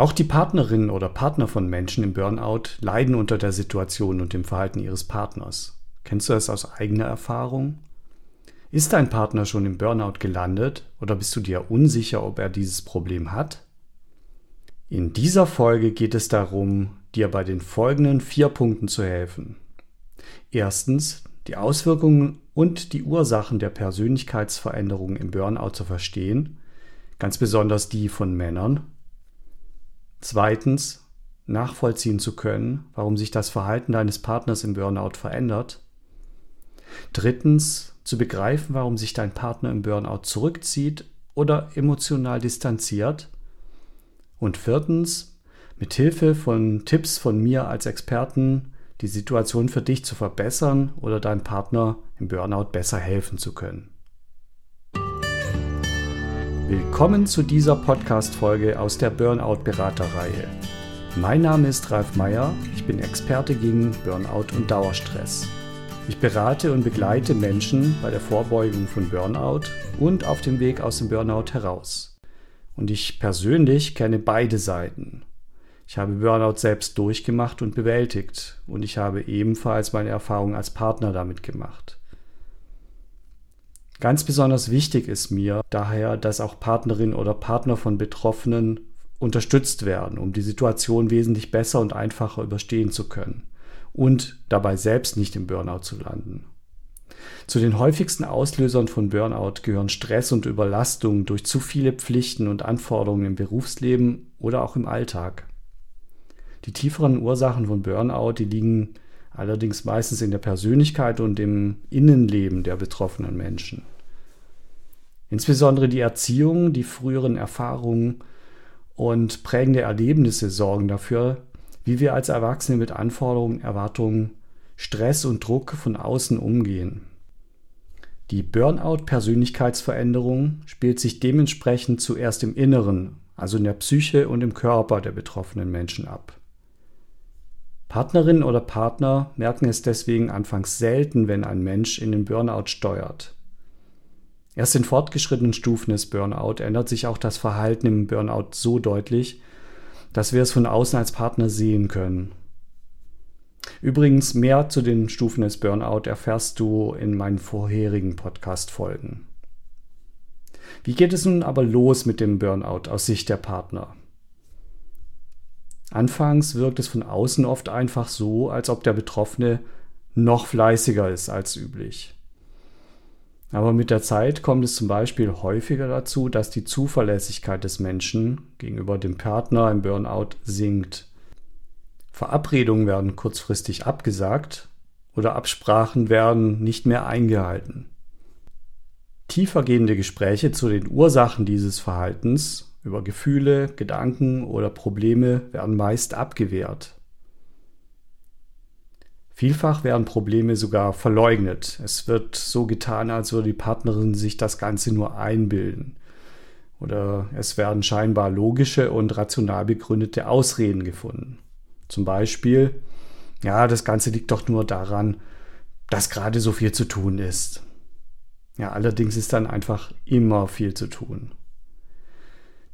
Auch die Partnerinnen oder Partner von Menschen im Burnout leiden unter der Situation und dem Verhalten ihres Partners. Kennst du das aus eigener Erfahrung? Ist dein Partner schon im Burnout gelandet oder bist du dir unsicher, ob er dieses Problem hat? In dieser Folge geht es darum, dir bei den folgenden vier Punkten zu helfen. Erstens, die Auswirkungen und die Ursachen der Persönlichkeitsveränderungen im Burnout zu verstehen, ganz besonders die von Männern. Zweitens, nachvollziehen zu können, warum sich das Verhalten deines Partners im Burnout verändert. Drittens, zu begreifen, warum sich dein Partner im Burnout zurückzieht oder emotional distanziert. Und viertens, mit Hilfe von Tipps von mir als Experten die Situation für dich zu verbessern oder deinem Partner im Burnout besser helfen zu können. Willkommen zu dieser Podcast-Folge aus der Burnout-Beraterreihe. Mein Name ist Ralf Meyer, ich bin Experte gegen Burnout und Dauerstress. Ich berate und begleite Menschen bei der Vorbeugung von Burnout und auf dem Weg aus dem Burnout heraus. Und ich persönlich kenne beide Seiten. Ich habe Burnout selbst durchgemacht und bewältigt und ich habe ebenfalls meine Erfahrung als Partner damit gemacht. Ganz besonders wichtig ist mir daher, dass auch Partnerinnen oder Partner von Betroffenen unterstützt werden, um die Situation wesentlich besser und einfacher überstehen zu können und dabei selbst nicht im Burnout zu landen. Zu den häufigsten Auslösern von Burnout gehören Stress und Überlastung durch zu viele Pflichten und Anforderungen im Berufsleben oder auch im Alltag. Die tieferen Ursachen von Burnout, die liegen allerdings meistens in der Persönlichkeit und im Innenleben der betroffenen Menschen. Insbesondere die Erziehung, die früheren Erfahrungen und prägende Erlebnisse sorgen dafür, wie wir als Erwachsene mit Anforderungen, Erwartungen, Stress und Druck von außen umgehen. Die Burnout-Persönlichkeitsveränderung spielt sich dementsprechend zuerst im Inneren, also in der Psyche und im Körper der betroffenen Menschen ab. Partnerinnen oder Partner merken es deswegen anfangs selten, wenn ein Mensch in den Burnout steuert. Erst in fortgeschrittenen Stufen des Burnout ändert sich auch das Verhalten im Burnout so deutlich, dass wir es von außen als Partner sehen können. Übrigens, mehr zu den Stufen des Burnout erfährst du in meinen vorherigen Podcast-Folgen. Wie geht es nun aber los mit dem Burnout aus Sicht der Partner? Anfangs wirkt es von außen oft einfach so, als ob der Betroffene noch fleißiger ist als üblich. Aber mit der Zeit kommt es zum Beispiel häufiger dazu, dass die Zuverlässigkeit des Menschen gegenüber dem Partner im Burnout sinkt. Verabredungen werden kurzfristig abgesagt oder Absprachen werden nicht mehr eingehalten. Tiefergehende Gespräche zu den Ursachen dieses Verhaltens über Gefühle, Gedanken oder Probleme werden meist abgewehrt. Vielfach werden Probleme sogar verleugnet. Es wird so getan, als würde die Partnerin sich das Ganze nur einbilden. Oder es werden scheinbar logische und rational begründete Ausreden gefunden. Zum Beispiel, ja, das Ganze liegt doch nur daran, dass gerade so viel zu tun ist. Ja, allerdings ist dann einfach immer viel zu tun.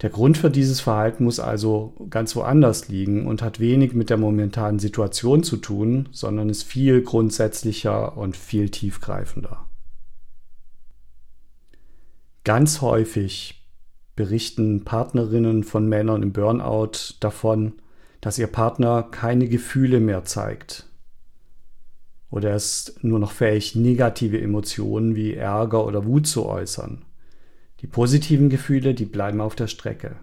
Der Grund für dieses Verhalten muss also ganz woanders liegen und hat wenig mit der momentanen Situation zu tun, sondern ist viel grundsätzlicher und viel tiefgreifender. Ganz häufig berichten Partnerinnen von Männern im Burnout davon, dass ihr Partner keine Gefühle mehr zeigt. Oder er ist nur noch fähig, negative Emotionen wie Ärger oder Wut zu äußern. Die positiven Gefühle, die bleiben auf der Strecke.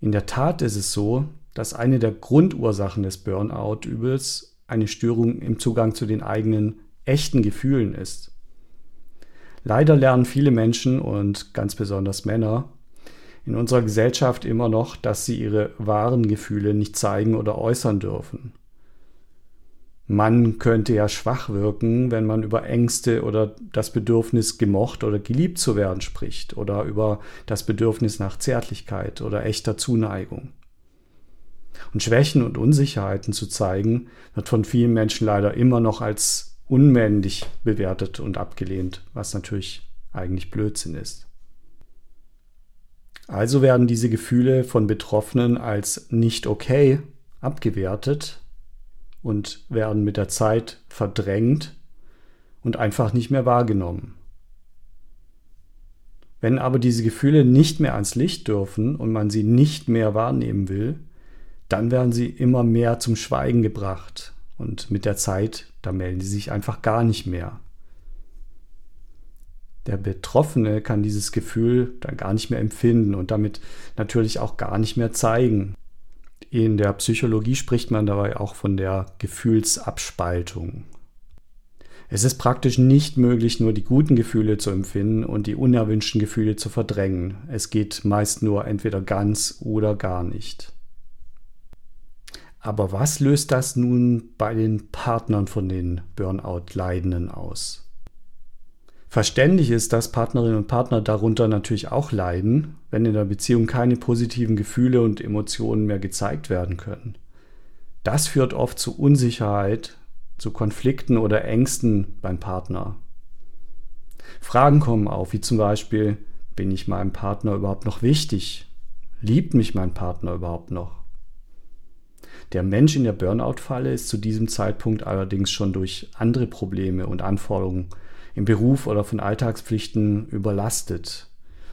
In der Tat ist es so, dass eine der Grundursachen des Burnout-Übels eine Störung im Zugang zu den eigenen echten Gefühlen ist. Leider lernen viele Menschen und ganz besonders Männer in unserer Gesellschaft immer noch, dass sie ihre wahren Gefühle nicht zeigen oder äußern dürfen. Man könnte ja schwach wirken, wenn man über Ängste oder das Bedürfnis gemocht oder geliebt zu werden spricht oder über das Bedürfnis nach Zärtlichkeit oder echter Zuneigung. Und Schwächen und Unsicherheiten zu zeigen, wird von vielen Menschen leider immer noch als unmännlich bewertet und abgelehnt, was natürlich eigentlich Blödsinn ist. Also werden diese Gefühle von Betroffenen als nicht okay abgewertet und werden mit der Zeit verdrängt und einfach nicht mehr wahrgenommen. Wenn aber diese Gefühle nicht mehr ans Licht dürfen und man sie nicht mehr wahrnehmen will, dann werden sie immer mehr zum Schweigen gebracht und mit der Zeit, da melden sie sich einfach gar nicht mehr. Der Betroffene kann dieses Gefühl dann gar nicht mehr empfinden und damit natürlich auch gar nicht mehr zeigen. In der Psychologie spricht man dabei auch von der Gefühlsabspaltung. Es ist praktisch nicht möglich, nur die guten Gefühle zu empfinden und die unerwünschten Gefühle zu verdrängen. Es geht meist nur entweder ganz oder gar nicht. Aber was löst das nun bei den Partnern von den Burnout-Leidenden aus? Verständlich ist, dass Partnerinnen und Partner darunter natürlich auch leiden, wenn in der Beziehung keine positiven Gefühle und Emotionen mehr gezeigt werden können. Das führt oft zu Unsicherheit, zu Konflikten oder Ängsten beim Partner. Fragen kommen auf, wie zum Beispiel, bin ich meinem Partner überhaupt noch wichtig? Liebt mich mein Partner überhaupt noch? Der Mensch in der Burnout-Falle ist zu diesem Zeitpunkt allerdings schon durch andere Probleme und Anforderungen im Beruf oder von Alltagspflichten überlastet.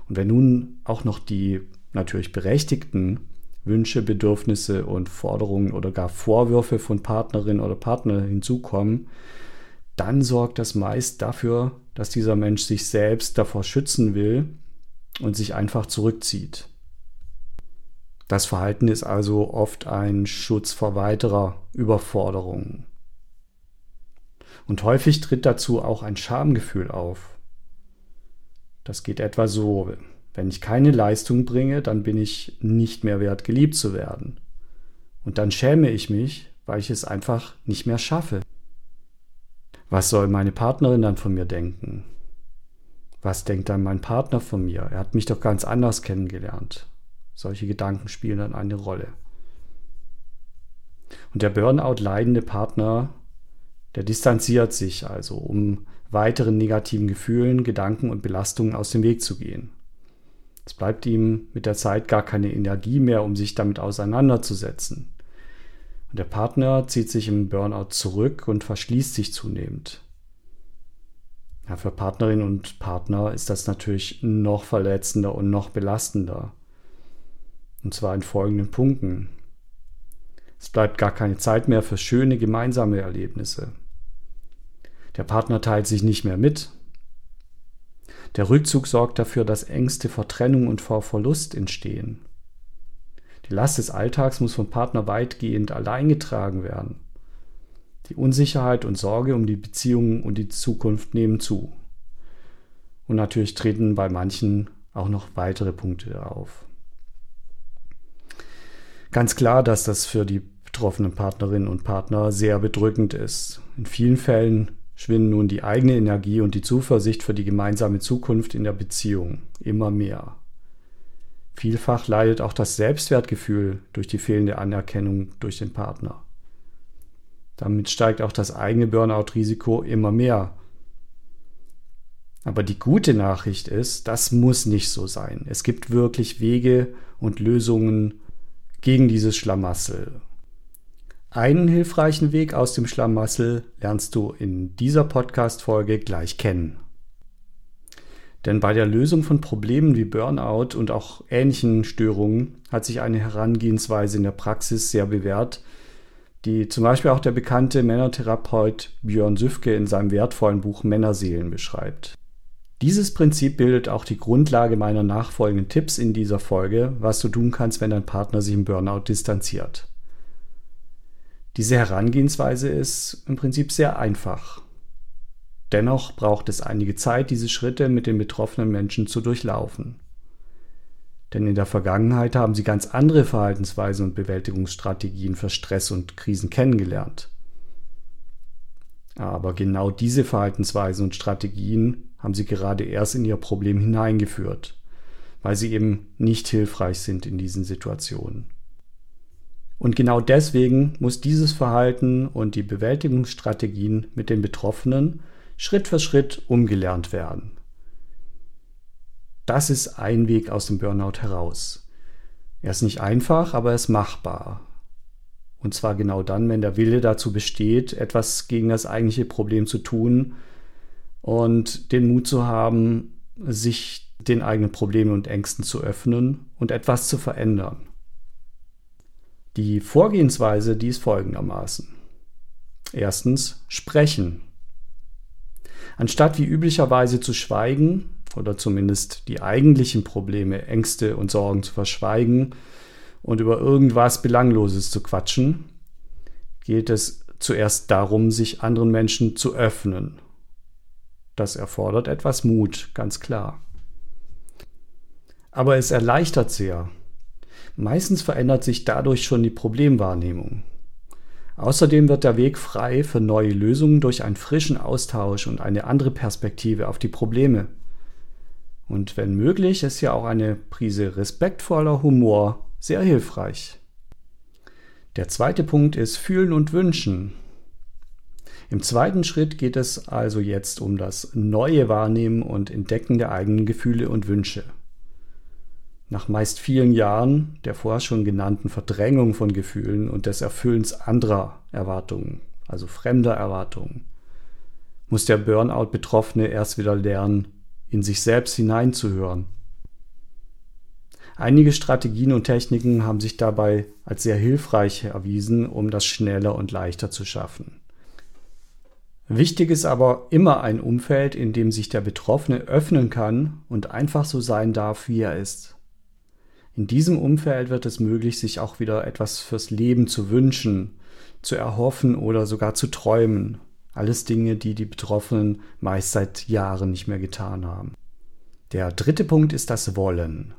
Und wenn nun auch noch die natürlich berechtigten Wünsche, Bedürfnisse und Forderungen oder gar Vorwürfe von Partnerin oder Partner hinzukommen, dann sorgt das meist dafür, dass dieser Mensch sich selbst davor schützen will und sich einfach zurückzieht. Das Verhalten ist also oft ein Schutz vor weiterer Überforderung. Und häufig tritt dazu auch ein Schamgefühl auf. Das geht etwa so, wenn ich keine Leistung bringe, dann bin ich nicht mehr wert, geliebt zu werden. Und dann schäme ich mich, weil ich es einfach nicht mehr schaffe. Was soll meine Partnerin dann von mir denken? Was denkt dann mein Partner von mir? Er hat mich doch ganz anders kennengelernt. Solche Gedanken spielen dann eine Rolle. Und der Burnout leidende Partner der distanziert sich also, um weiteren negativen Gefühlen, Gedanken und Belastungen aus dem Weg zu gehen. Es bleibt ihm mit der Zeit gar keine Energie mehr, um sich damit auseinanderzusetzen. Und der Partner zieht sich im Burnout zurück und verschließt sich zunehmend. Ja, für Partnerinnen und Partner ist das natürlich noch verletzender und noch belastender. Und zwar in folgenden Punkten. Es bleibt gar keine Zeit mehr für schöne gemeinsame Erlebnisse. Der Partner teilt sich nicht mehr mit. Der Rückzug sorgt dafür, dass Ängste vor Trennung und vor Verlust entstehen. Die Last des Alltags muss vom Partner weitgehend allein getragen werden. Die Unsicherheit und Sorge um die Beziehungen und die Zukunft nehmen zu. Und natürlich treten bei manchen auch noch weitere Punkte auf. Ganz klar, dass das für die betroffenen Partnerinnen und Partner sehr bedrückend ist. In vielen Fällen schwinden nun die eigene Energie und die Zuversicht für die gemeinsame Zukunft in der Beziehung immer mehr. Vielfach leidet auch das Selbstwertgefühl durch die fehlende Anerkennung durch den Partner. Damit steigt auch das eigene Burnout-Risiko immer mehr. Aber die gute Nachricht ist, das muss nicht so sein. Es gibt wirklich Wege und Lösungen gegen dieses Schlamassel. Einen hilfreichen Weg aus dem Schlamassel lernst du in dieser Podcast-Folge gleich kennen. Denn bei der Lösung von Problemen wie Burnout und auch ähnlichen Störungen hat sich eine Herangehensweise in der Praxis sehr bewährt, die zum Beispiel auch der bekannte Männertherapeut Björn Süfke in seinem wertvollen Buch Männerseelen beschreibt. Dieses Prinzip bildet auch die Grundlage meiner nachfolgenden Tipps in dieser Folge, was du tun kannst, wenn dein Partner sich im Burnout distanziert. Diese Herangehensweise ist im Prinzip sehr einfach. Dennoch braucht es einige Zeit, diese Schritte mit den betroffenen Menschen zu durchlaufen. Denn in der Vergangenheit haben sie ganz andere Verhaltensweisen und Bewältigungsstrategien für Stress und Krisen kennengelernt. Aber genau diese Verhaltensweisen und Strategien haben sie gerade erst in ihr Problem hineingeführt, weil sie eben nicht hilfreich sind in diesen Situationen. Und genau deswegen muss dieses Verhalten und die Bewältigungsstrategien mit den Betroffenen Schritt für Schritt umgelernt werden. Das ist ein Weg aus dem Burnout heraus. Er ist nicht einfach, aber er ist machbar. Und zwar genau dann, wenn der Wille dazu besteht, etwas gegen das eigentliche Problem zu tun und den Mut zu haben, sich den eigenen Problemen und Ängsten zu öffnen und etwas zu verändern. Die Vorgehensweise, die ist folgendermaßen. Erstens, sprechen. Anstatt wie üblicherweise zu schweigen oder zumindest die eigentlichen Probleme, Ängste und Sorgen zu verschweigen und über irgendwas Belangloses zu quatschen, geht es zuerst darum, sich anderen Menschen zu öffnen. Das erfordert etwas Mut, ganz klar. Aber es erleichtert sehr. Meistens verändert sich dadurch schon die Problemwahrnehmung. Außerdem wird der Weg frei für neue Lösungen durch einen frischen Austausch und eine andere Perspektive auf die Probleme. Und wenn möglich, ist ja auch eine Prise respektvoller Humor sehr hilfreich. Der zweite Punkt ist Fühlen und Wünschen. Im zweiten Schritt geht es also jetzt um das neue Wahrnehmen und Entdecken der eigenen Gefühle und Wünsche. Nach meist vielen Jahren der vorher schon genannten Verdrängung von Gefühlen und des Erfüllens anderer Erwartungen, also fremder Erwartungen, muss der Burnout-Betroffene erst wieder lernen, in sich selbst hineinzuhören. Einige Strategien und Techniken haben sich dabei als sehr hilfreich erwiesen, um das schneller und leichter zu schaffen. Wichtig ist aber immer ein Umfeld, in dem sich der Betroffene öffnen kann und einfach so sein darf, wie er ist. In diesem Umfeld wird es möglich, sich auch wieder etwas fürs Leben zu wünschen, zu erhoffen oder sogar zu träumen. Alles Dinge, die die Betroffenen meist seit Jahren nicht mehr getan haben. Der dritte Punkt ist das Wollen.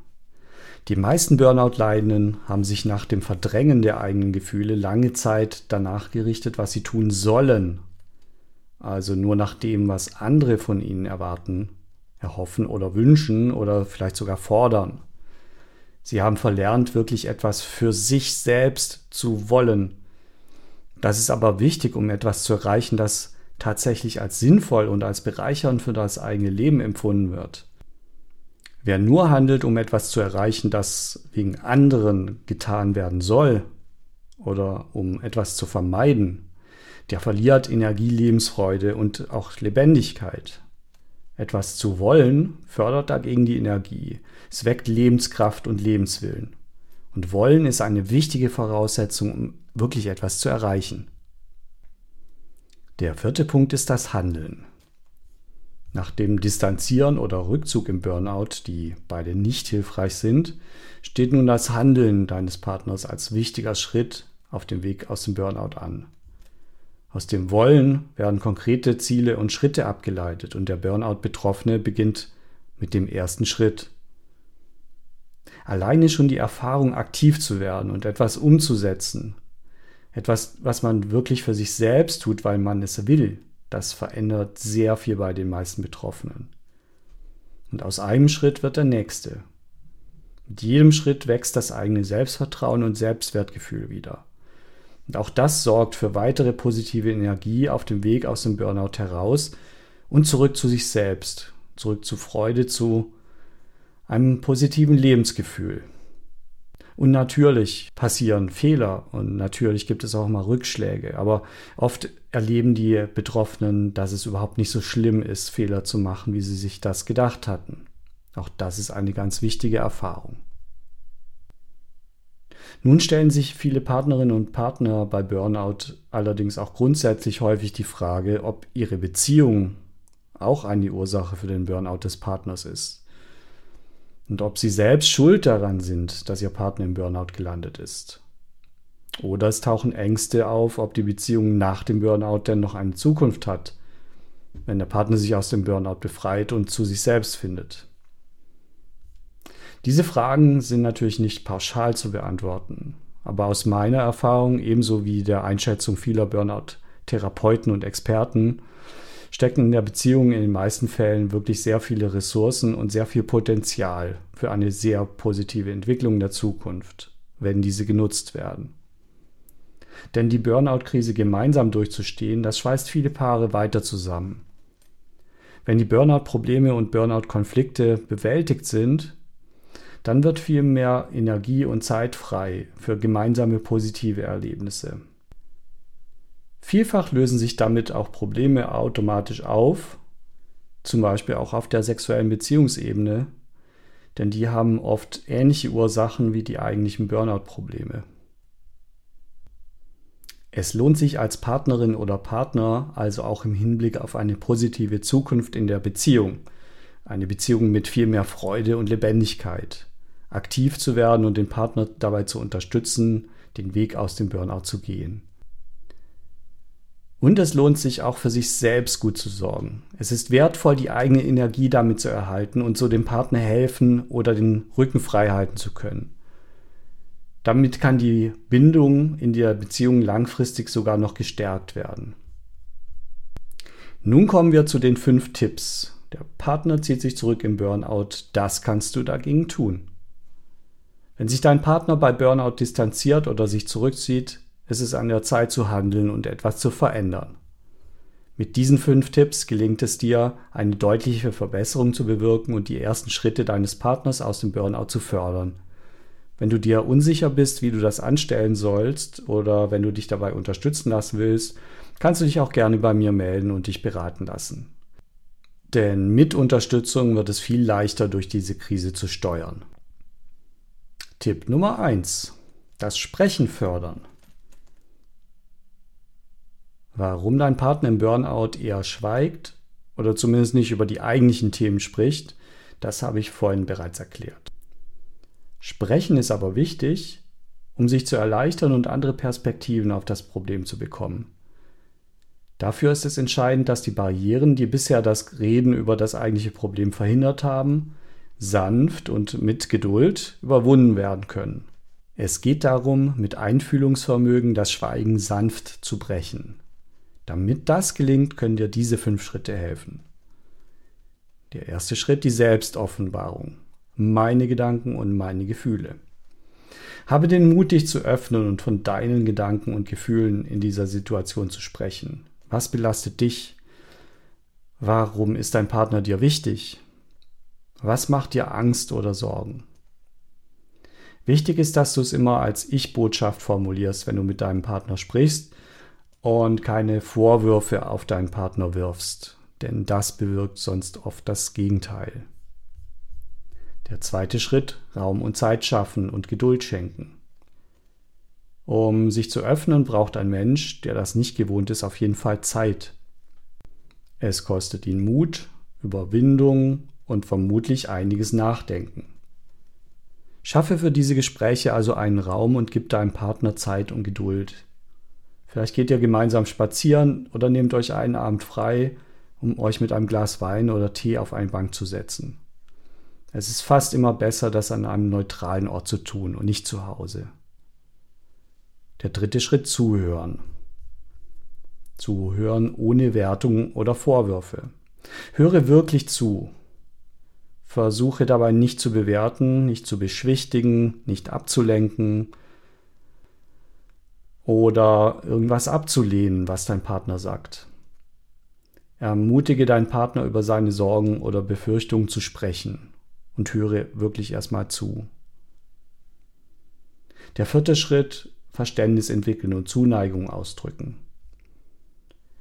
Die meisten Burnout-Leidenden haben sich nach dem Verdrängen der eigenen Gefühle lange Zeit danach gerichtet, was sie tun sollen. Also nur nach dem, was andere von ihnen erwarten, erhoffen oder wünschen oder vielleicht sogar fordern. Sie haben verlernt, wirklich etwas für sich selbst zu wollen. Das ist aber wichtig, um etwas zu erreichen, das tatsächlich als sinnvoll und als bereichernd für das eigene Leben empfunden wird. Wer nur handelt, um etwas zu erreichen, das wegen anderen getan werden soll oder um etwas zu vermeiden, der verliert Energie, Lebensfreude und auch Lebendigkeit. Etwas zu wollen fördert dagegen die Energie. Es weckt Lebenskraft und Lebenswillen. Und wollen ist eine wichtige Voraussetzung, um wirklich etwas zu erreichen. Der vierte Punkt ist das Handeln. Nach dem Distanzieren oder Rückzug im Burnout, die beide nicht hilfreich sind, steht nun das Handeln deines Partners als wichtiger Schritt auf dem Weg aus dem Burnout an. Aus dem Wollen werden konkrete Ziele und Schritte abgeleitet und der Burnout-Betroffene beginnt mit dem ersten Schritt. Alleine schon die Erfahrung, aktiv zu werden und etwas umzusetzen, etwas, was man wirklich für sich selbst tut, weil man es will, das verändert sehr viel bei den meisten Betroffenen. Und aus einem Schritt wird der nächste. Mit jedem Schritt wächst das eigene Selbstvertrauen und Selbstwertgefühl wieder. Und auch das sorgt für weitere positive Energie auf dem Weg aus dem Burnout heraus und zurück zu sich selbst, zurück zu Freude, zu einem positiven Lebensgefühl. Und natürlich passieren Fehler und natürlich gibt es auch mal Rückschläge, aber oft erleben die Betroffenen, dass es überhaupt nicht so schlimm ist, Fehler zu machen, wie sie sich das gedacht hatten. Auch das ist eine ganz wichtige Erfahrung. Nun stellen sich viele Partnerinnen und Partner bei Burnout allerdings auch grundsätzlich häufig die Frage, ob ihre Beziehung auch eine Ursache für den Burnout des Partners ist. Und ob sie selbst schuld daran sind, dass ihr Partner im Burnout gelandet ist. Oder es tauchen Ängste auf, ob die Beziehung nach dem Burnout denn noch eine Zukunft hat, wenn der Partner sich aus dem Burnout befreit und zu sich selbst findet. Diese Fragen sind natürlich nicht pauschal zu beantworten, aber aus meiner Erfahrung ebenso wie der Einschätzung vieler Burnout-Therapeuten und Experten stecken in der Beziehung in den meisten Fällen wirklich sehr viele Ressourcen und sehr viel Potenzial für eine sehr positive Entwicklung der Zukunft, wenn diese genutzt werden. Denn die Burnout-Krise gemeinsam durchzustehen, das schweißt viele Paare weiter zusammen. Wenn die Burnout-Probleme und Burnout-Konflikte bewältigt sind, dann wird viel mehr Energie und Zeit frei für gemeinsame positive Erlebnisse. Vielfach lösen sich damit auch Probleme automatisch auf, zum Beispiel auch auf der sexuellen Beziehungsebene, denn die haben oft ähnliche Ursachen wie die eigentlichen Burnout-Probleme. Es lohnt sich als Partnerin oder Partner also auch im Hinblick auf eine positive Zukunft in der Beziehung, eine Beziehung mit viel mehr Freude und Lebendigkeit, aktiv zu werden und den Partner dabei zu unterstützen, den Weg aus dem Burnout zu gehen. Und es lohnt sich auch für sich selbst gut zu sorgen. Es ist wertvoll, die eigene Energie damit zu erhalten und so dem Partner helfen oder den Rücken frei halten zu können. Damit kann die Bindung in der Beziehung langfristig sogar noch gestärkt werden. Nun kommen wir zu den fünf Tipps. Der Partner zieht sich zurück im Burnout. Das kannst du dagegen tun. Wenn sich dein Partner bei Burnout distanziert oder sich zurückzieht, es ist an der Zeit zu handeln und etwas zu verändern. Mit diesen fünf Tipps gelingt es dir, eine deutliche Verbesserung zu bewirken und die ersten Schritte deines Partners aus dem Burnout zu fördern. Wenn du dir unsicher bist, wie du das anstellen sollst oder wenn du dich dabei unterstützen lassen willst, kannst du dich auch gerne bei mir melden und dich beraten lassen. Denn mit Unterstützung wird es viel leichter, durch diese Krise zu steuern. Tipp Nummer 1. Das Sprechen fördern. Warum dein Partner im Burnout eher schweigt oder zumindest nicht über die eigentlichen Themen spricht, das habe ich vorhin bereits erklärt. Sprechen ist aber wichtig, um sich zu erleichtern und andere Perspektiven auf das Problem zu bekommen. Dafür ist es entscheidend, dass die Barrieren, die bisher das Reden über das eigentliche Problem verhindert haben, sanft und mit Geduld überwunden werden können. Es geht darum, mit Einfühlungsvermögen das Schweigen sanft zu brechen. Damit das gelingt, können dir diese fünf Schritte helfen. Der erste Schritt, die Selbstoffenbarung. Meine Gedanken und meine Gefühle. Habe den Mut, dich zu öffnen und von deinen Gedanken und Gefühlen in dieser Situation zu sprechen. Was belastet dich? Warum ist dein Partner dir wichtig? Was macht dir Angst oder Sorgen? Wichtig ist, dass du es immer als Ich-Botschaft formulierst, wenn du mit deinem Partner sprichst und keine Vorwürfe auf deinen Partner wirfst, denn das bewirkt sonst oft das Gegenteil. Der zweite Schritt, Raum und Zeit schaffen und Geduld schenken. Um sich zu öffnen, braucht ein Mensch, der das nicht gewohnt ist, auf jeden Fall Zeit. Es kostet ihn Mut, Überwindung und vermutlich einiges Nachdenken. Schaffe für diese Gespräche also einen Raum und gib deinem Partner Zeit und Geduld. Vielleicht geht ihr gemeinsam spazieren oder nehmt euch einen Abend frei, um euch mit einem Glas Wein oder Tee auf eine Bank zu setzen. Es ist fast immer besser, das an einem neutralen Ort zu tun und nicht zu Hause. Der dritte Schritt zuhören. Zuhören ohne Wertung oder Vorwürfe. Höre wirklich zu. Versuche dabei nicht zu bewerten, nicht zu beschwichtigen, nicht abzulenken oder irgendwas abzulehnen, was dein Partner sagt. Ermutige deinen Partner über seine Sorgen oder Befürchtungen zu sprechen und höre wirklich erstmal zu. Der vierte Schritt, Verständnis entwickeln und Zuneigung ausdrücken.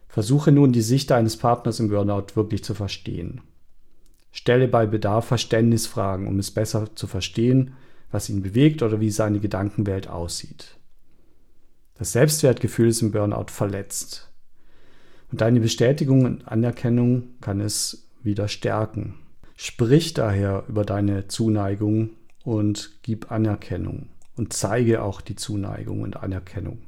Versuche nun die Sicht deines Partners im Burnout wirklich zu verstehen. Stelle bei Bedarf Verständnisfragen, um es besser zu verstehen, was ihn bewegt oder wie seine Gedankenwelt aussieht. Das Selbstwertgefühl ist im Burnout verletzt. Und deine Bestätigung und Anerkennung kann es wieder stärken. Sprich daher über deine Zuneigung und gib Anerkennung und zeige auch die Zuneigung und Anerkennung.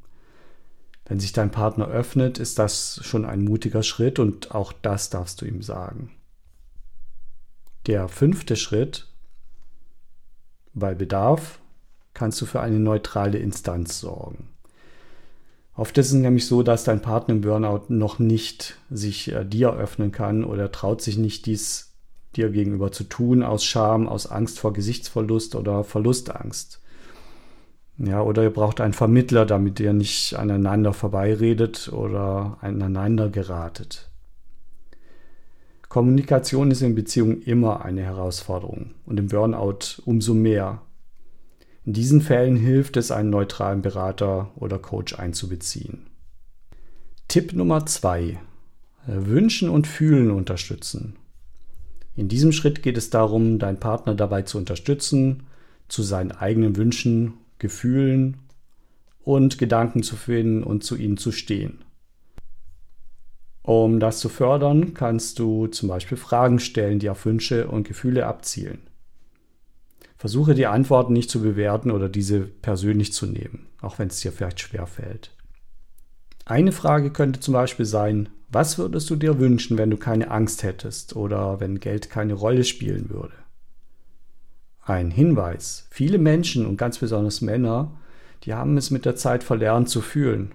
Wenn sich dein Partner öffnet, ist das schon ein mutiger Schritt und auch das darfst du ihm sagen. Der fünfte Schritt, bei Bedarf kannst du für eine neutrale Instanz sorgen. Oft ist es nämlich so, dass dein Partner im Burnout noch nicht sich äh, dir öffnen kann oder traut sich nicht, dies dir gegenüber zu tun, aus Scham, aus Angst vor Gesichtsverlust oder Verlustangst. Ja, oder ihr braucht einen Vermittler, damit ihr nicht aneinander vorbeiredet oder aneinander geratet. Kommunikation ist in Beziehungen immer eine Herausforderung und im Burnout umso mehr. In diesen Fällen hilft es, einen neutralen Berater oder Coach einzubeziehen. Tipp Nummer zwei: Wünschen und Fühlen unterstützen. In diesem Schritt geht es darum, deinen Partner dabei zu unterstützen, zu seinen eigenen Wünschen, Gefühlen und Gedanken zu finden und zu ihnen zu stehen. Um das zu fördern, kannst du zum Beispiel Fragen stellen, die auf Wünsche und Gefühle abzielen. Versuche die Antworten nicht zu bewerten oder diese persönlich zu nehmen, auch wenn es dir vielleicht schwer fällt. Eine Frage könnte zum Beispiel sein, was würdest du dir wünschen, wenn du keine Angst hättest oder wenn Geld keine Rolle spielen würde? Ein Hinweis. Viele Menschen und ganz besonders Männer, die haben es mit der Zeit verlernt zu fühlen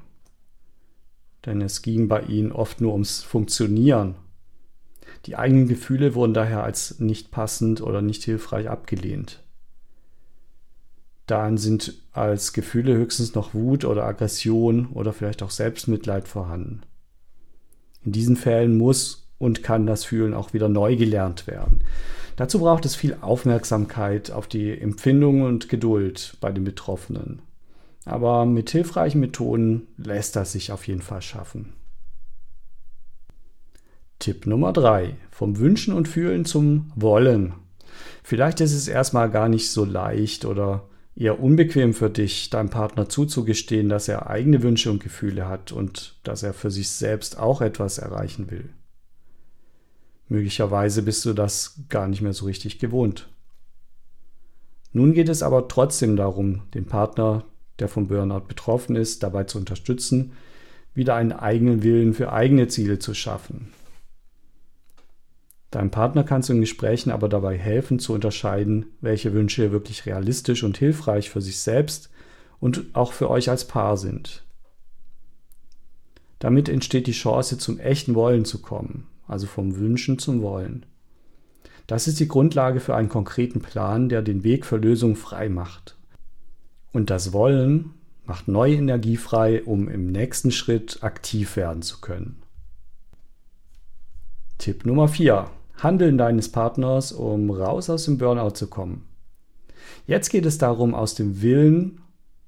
denn es ging bei ihnen oft nur ums Funktionieren. Die eigenen Gefühle wurden daher als nicht passend oder nicht hilfreich abgelehnt. Dann sind als Gefühle höchstens noch Wut oder Aggression oder vielleicht auch Selbstmitleid vorhanden. In diesen Fällen muss und kann das Fühlen auch wieder neu gelernt werden. Dazu braucht es viel Aufmerksamkeit auf die Empfindungen und Geduld bei den Betroffenen. Aber mit hilfreichen Methoden lässt das sich auf jeden Fall schaffen. Tipp Nummer 3. Vom Wünschen und Fühlen zum Wollen. Vielleicht ist es erstmal gar nicht so leicht oder eher unbequem für dich, deinem Partner zuzugestehen, dass er eigene Wünsche und Gefühle hat und dass er für sich selbst auch etwas erreichen will. Möglicherweise bist du das gar nicht mehr so richtig gewohnt. Nun geht es aber trotzdem darum, den Partner der vom Burnout betroffen ist, dabei zu unterstützen, wieder einen eigenen Willen für eigene Ziele zu schaffen. Deinem Partner kannst du in Gesprächen aber dabei helfen zu unterscheiden, welche Wünsche wirklich realistisch und hilfreich für sich selbst und auch für euch als Paar sind. Damit entsteht die Chance, zum echten Wollen zu kommen, also vom Wünschen zum Wollen. Das ist die Grundlage für einen konkreten Plan, der den Weg für Lösungen frei macht. Und das Wollen macht neue Energie frei, um im nächsten Schritt aktiv werden zu können. Tipp Nummer 4. Handeln deines Partners, um raus aus dem Burnout zu kommen. Jetzt geht es darum, aus dem Willen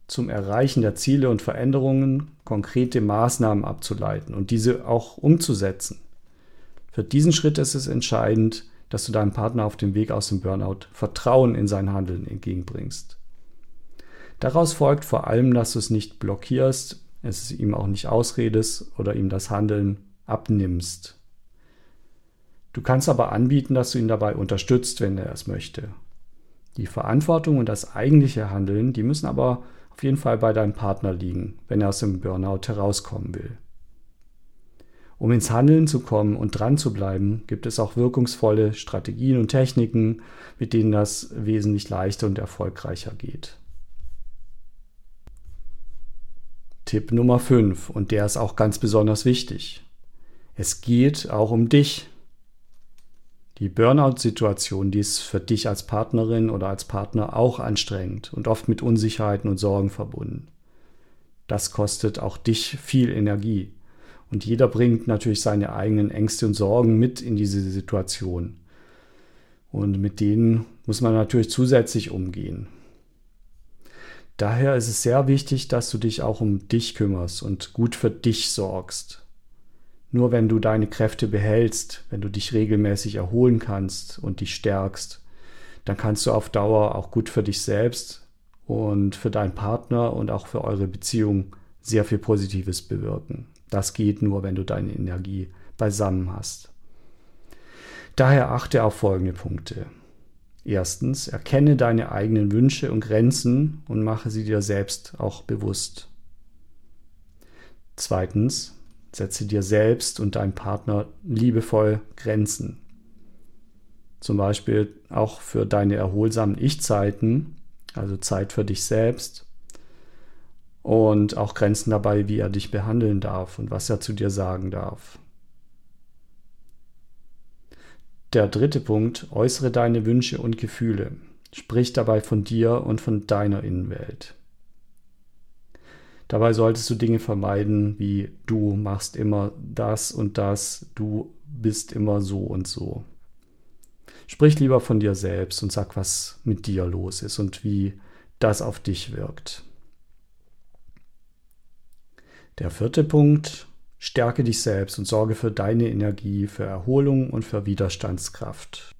zum Erreichen der Ziele und Veränderungen konkrete Maßnahmen abzuleiten und diese auch umzusetzen. Für diesen Schritt ist es entscheidend, dass du deinem Partner auf dem Weg aus dem Burnout Vertrauen in sein Handeln entgegenbringst. Daraus folgt vor allem, dass du es nicht blockierst, es ihm auch nicht ausredest oder ihm das Handeln abnimmst. Du kannst aber anbieten, dass du ihn dabei unterstützt, wenn er es möchte. Die Verantwortung und das eigentliche Handeln, die müssen aber auf jeden Fall bei deinem Partner liegen, wenn er aus dem Burnout herauskommen will. Um ins Handeln zu kommen und dran zu bleiben, gibt es auch wirkungsvolle Strategien und Techniken, mit denen das wesentlich leichter und erfolgreicher geht. Tipp Nummer 5 und der ist auch ganz besonders wichtig. Es geht auch um dich. Die Burnout-Situation, die ist für dich als Partnerin oder als Partner auch anstrengend und oft mit Unsicherheiten und Sorgen verbunden. Das kostet auch dich viel Energie. Und jeder bringt natürlich seine eigenen Ängste und Sorgen mit in diese Situation. Und mit denen muss man natürlich zusätzlich umgehen. Daher ist es sehr wichtig, dass du dich auch um dich kümmerst und gut für dich sorgst. Nur wenn du deine Kräfte behältst, wenn du dich regelmäßig erholen kannst und dich stärkst, dann kannst du auf Dauer auch gut für dich selbst und für deinen Partner und auch für eure Beziehung sehr viel Positives bewirken. Das geht nur, wenn du deine Energie beisammen hast. Daher achte auf folgende Punkte. Erstens, erkenne deine eigenen Wünsche und Grenzen und mache sie dir selbst auch bewusst. Zweitens, setze dir selbst und deinem Partner liebevoll Grenzen. Zum Beispiel auch für deine erholsamen Ich-Zeiten, also Zeit für dich selbst. Und auch Grenzen dabei, wie er dich behandeln darf und was er zu dir sagen darf. Der dritte Punkt, äußere deine Wünsche und Gefühle. Sprich dabei von dir und von deiner Innenwelt. Dabei solltest du Dinge vermeiden, wie du machst immer das und das, du bist immer so und so. Sprich lieber von dir selbst und sag, was mit dir los ist und wie das auf dich wirkt. Der vierte Punkt, stärke dich selbst und sorge für deine Energie, für Erholung und für Widerstandskraft.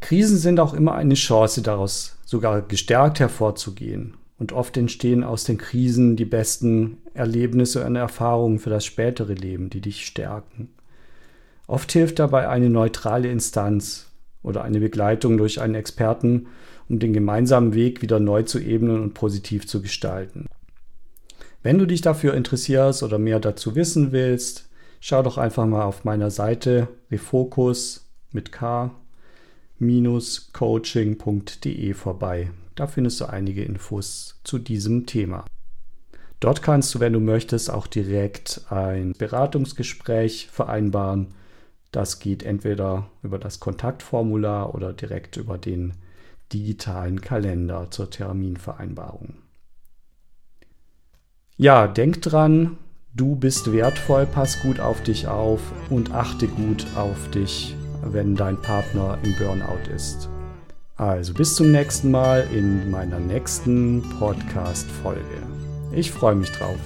Krisen sind auch immer eine Chance daraus, sogar gestärkt hervorzugehen. Und oft entstehen aus den Krisen die besten Erlebnisse und Erfahrungen für das spätere Leben, die dich stärken. Oft hilft dabei eine neutrale Instanz oder eine Begleitung durch einen Experten, um den gemeinsamen Weg wieder neu zu ebnen und positiv zu gestalten. Wenn du dich dafür interessierst oder mehr dazu wissen willst, schau doch einfach mal auf meiner Seite Refocus mit k-coaching.de vorbei. Da findest du einige Infos zu diesem Thema. Dort kannst du, wenn du möchtest, auch direkt ein Beratungsgespräch vereinbaren. Das geht entweder über das Kontaktformular oder direkt über den digitalen Kalender zur Terminvereinbarung. Ja, denk dran, du bist wertvoll, pass gut auf dich auf und achte gut auf dich, wenn dein Partner im Burnout ist. Also bis zum nächsten Mal in meiner nächsten Podcast-Folge. Ich freue mich drauf.